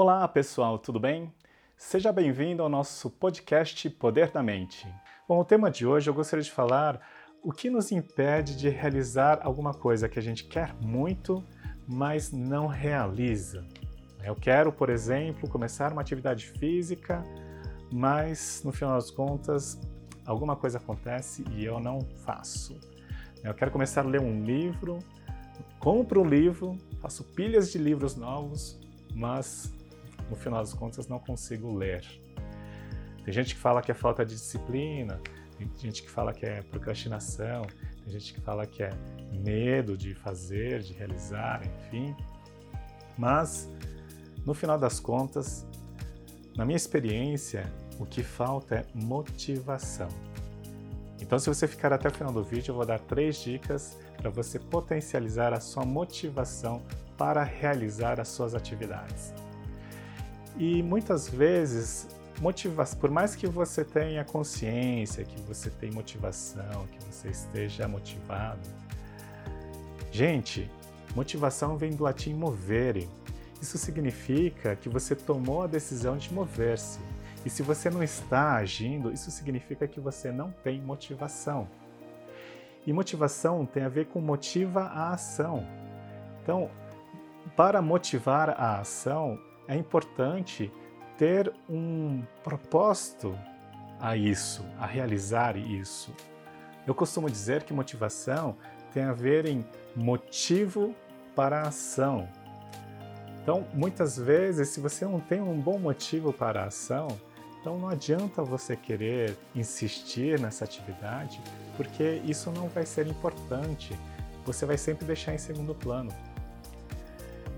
Olá pessoal, tudo bem? Seja bem-vindo ao nosso podcast Poder da Mente. Bom, o tema de hoje eu gostaria de falar o que nos impede de realizar alguma coisa que a gente quer muito, mas não realiza. Eu quero, por exemplo, começar uma atividade física, mas no final das contas alguma coisa acontece e eu não faço. Eu quero começar a ler um livro, compro um livro, faço pilhas de livros novos, mas no final das contas não consigo ler. Tem gente que fala que é falta de disciplina, tem gente que fala que é procrastinação, tem gente que fala que é medo de fazer, de realizar, enfim. Mas, no final das contas, na minha experiência, o que falta é motivação. Então, se você ficar até o final do vídeo, eu vou dar três dicas para você potencializar a sua motivação para realizar as suas atividades. E muitas vezes, motiva por mais que você tenha consciência, que você tenha motivação, que você esteja motivado, gente, motivação vem do latim movere. Isso significa que você tomou a decisão de mover-se. E se você não está agindo, isso significa que você não tem motivação. E motivação tem a ver com motiva a ação. Então, para motivar a ação, é importante ter um propósito a isso, a realizar isso. Eu costumo dizer que motivação tem a ver em motivo para a ação. Então, muitas vezes, se você não tem um bom motivo para a ação, então não adianta você querer insistir nessa atividade, porque isso não vai ser importante. Você vai sempre deixar em segundo plano.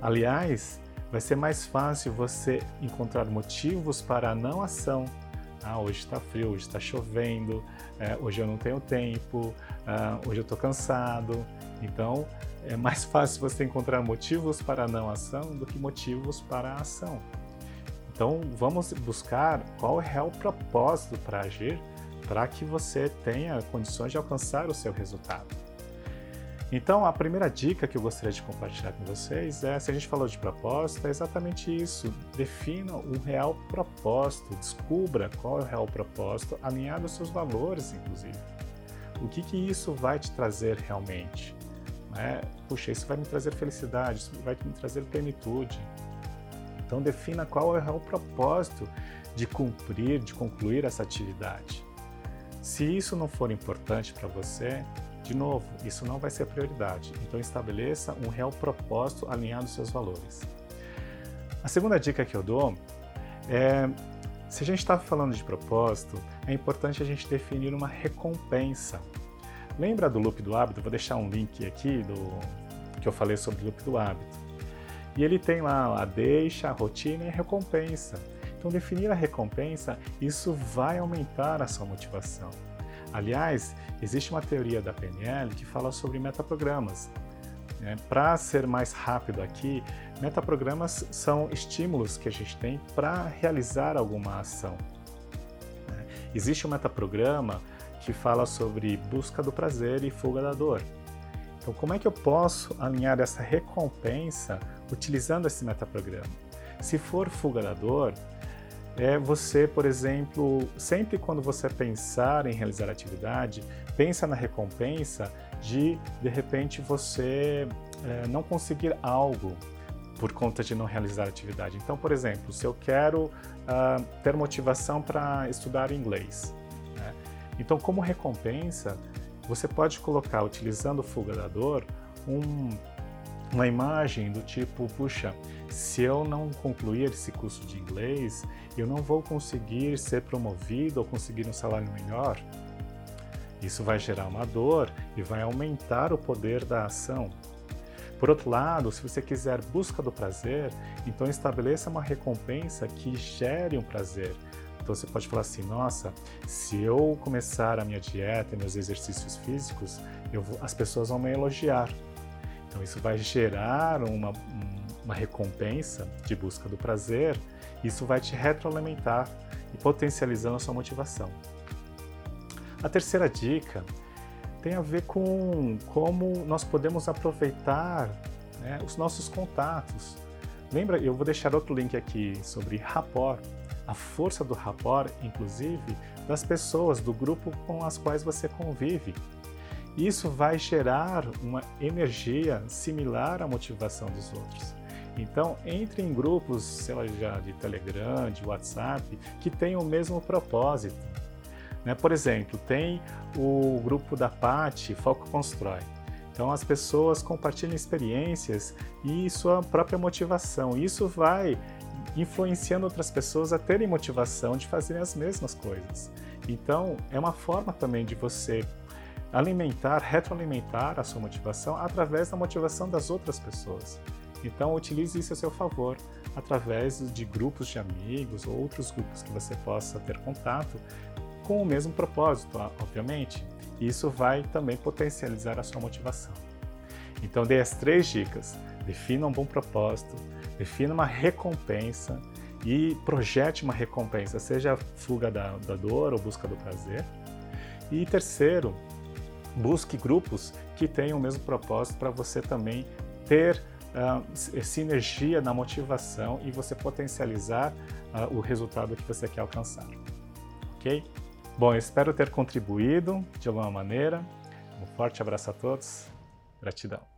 Aliás, vai ser mais fácil você encontrar motivos para a não ação. Ah, hoje está frio, hoje está chovendo, é, hoje eu não tenho tempo, ah, hoje eu estou cansado. Então, é mais fácil você encontrar motivos para a não ação do que motivos para a ação. Então, vamos buscar qual é o real propósito para agir para que você tenha condições de alcançar o seu resultado. Então, a primeira dica que eu gostaria de compartilhar com vocês é: se a gente falou de propósito, é exatamente isso. Defina um real propósito, descubra qual é o real propósito, alinhado aos seus valores, inclusive. O que, que isso vai te trazer realmente? É, puxa, isso vai me trazer felicidade, isso vai me trazer plenitude. Então, defina qual é o real propósito de cumprir, de concluir essa atividade. Se isso não for importante para você, de novo, isso não vai ser prioridade, então estabeleça um real propósito alinhado aos seus valores. A segunda dica que eu dou é: se a gente está falando de propósito, é importante a gente definir uma recompensa. Lembra do loop do hábito? Vou deixar um link aqui do que eu falei sobre o loop do hábito. E ele tem lá a deixa, a rotina e a recompensa. Então, definir a recompensa, isso vai aumentar a sua motivação. Aliás, existe uma teoria da PNL que fala sobre metaprogramas. É, para ser mais rápido aqui, metaprogramas são estímulos que a gente tem para realizar alguma ação. É, existe um metaprograma que fala sobre busca do prazer e fuga da dor. Então, como é que eu posso alinhar essa recompensa utilizando esse metaprograma? Se for fuga da dor, é você, por exemplo, sempre quando você pensar em realizar atividade, pensa na recompensa de de repente você é, não conseguir algo por conta de não realizar atividade. Então, por exemplo, se eu quero uh, ter motivação para estudar inglês, né? então como recompensa você pode colocar, utilizando o fuga da dor, um uma imagem do tipo, puxa, se eu não concluir esse curso de inglês, eu não vou conseguir ser promovido ou conseguir um salário melhor. Isso vai gerar uma dor e vai aumentar o poder da ação. Por outro lado, se você quiser busca do prazer, então estabeleça uma recompensa que gere um prazer. Então você pode falar assim: nossa, se eu começar a minha dieta, meus exercícios físicos, vou, as pessoas vão me elogiar. Então, isso vai gerar uma, uma recompensa de busca do prazer, isso vai te retroalimentar e potencializando a sua motivação. A terceira dica tem a ver com como nós podemos aproveitar né, os nossos contatos. Lembra, eu vou deixar outro link aqui sobre rapport, a força do rapport, inclusive, das pessoas, do grupo com as quais você convive. Isso vai gerar uma energia similar à motivação dos outros. Então, entre em grupos, sei lá, de Telegram, de WhatsApp, que tenham o mesmo propósito. Né? Por exemplo, tem o grupo da Pati, Foco Constrói. Então, as pessoas compartilham experiências e sua própria motivação. Isso vai influenciando outras pessoas a terem motivação de fazerem as mesmas coisas. Então, é uma forma também de você alimentar, retroalimentar a sua motivação através da motivação das outras pessoas. Então, utilize isso a seu favor através de grupos de amigos ou outros grupos que você possa ter contato com o mesmo propósito, obviamente. Isso vai também potencializar a sua motivação. Então, dei as três dicas. Defina um bom propósito, defina uma recompensa e projete uma recompensa, seja fuga da, da dor ou busca do prazer. E terceiro, busque grupos que tenham o mesmo propósito para você também ter uh, sinergia na motivação e você potencializar uh, o resultado que você quer alcançar. Ok? Bom, espero ter contribuído de alguma maneira. Um forte abraço a todos. Gratidão.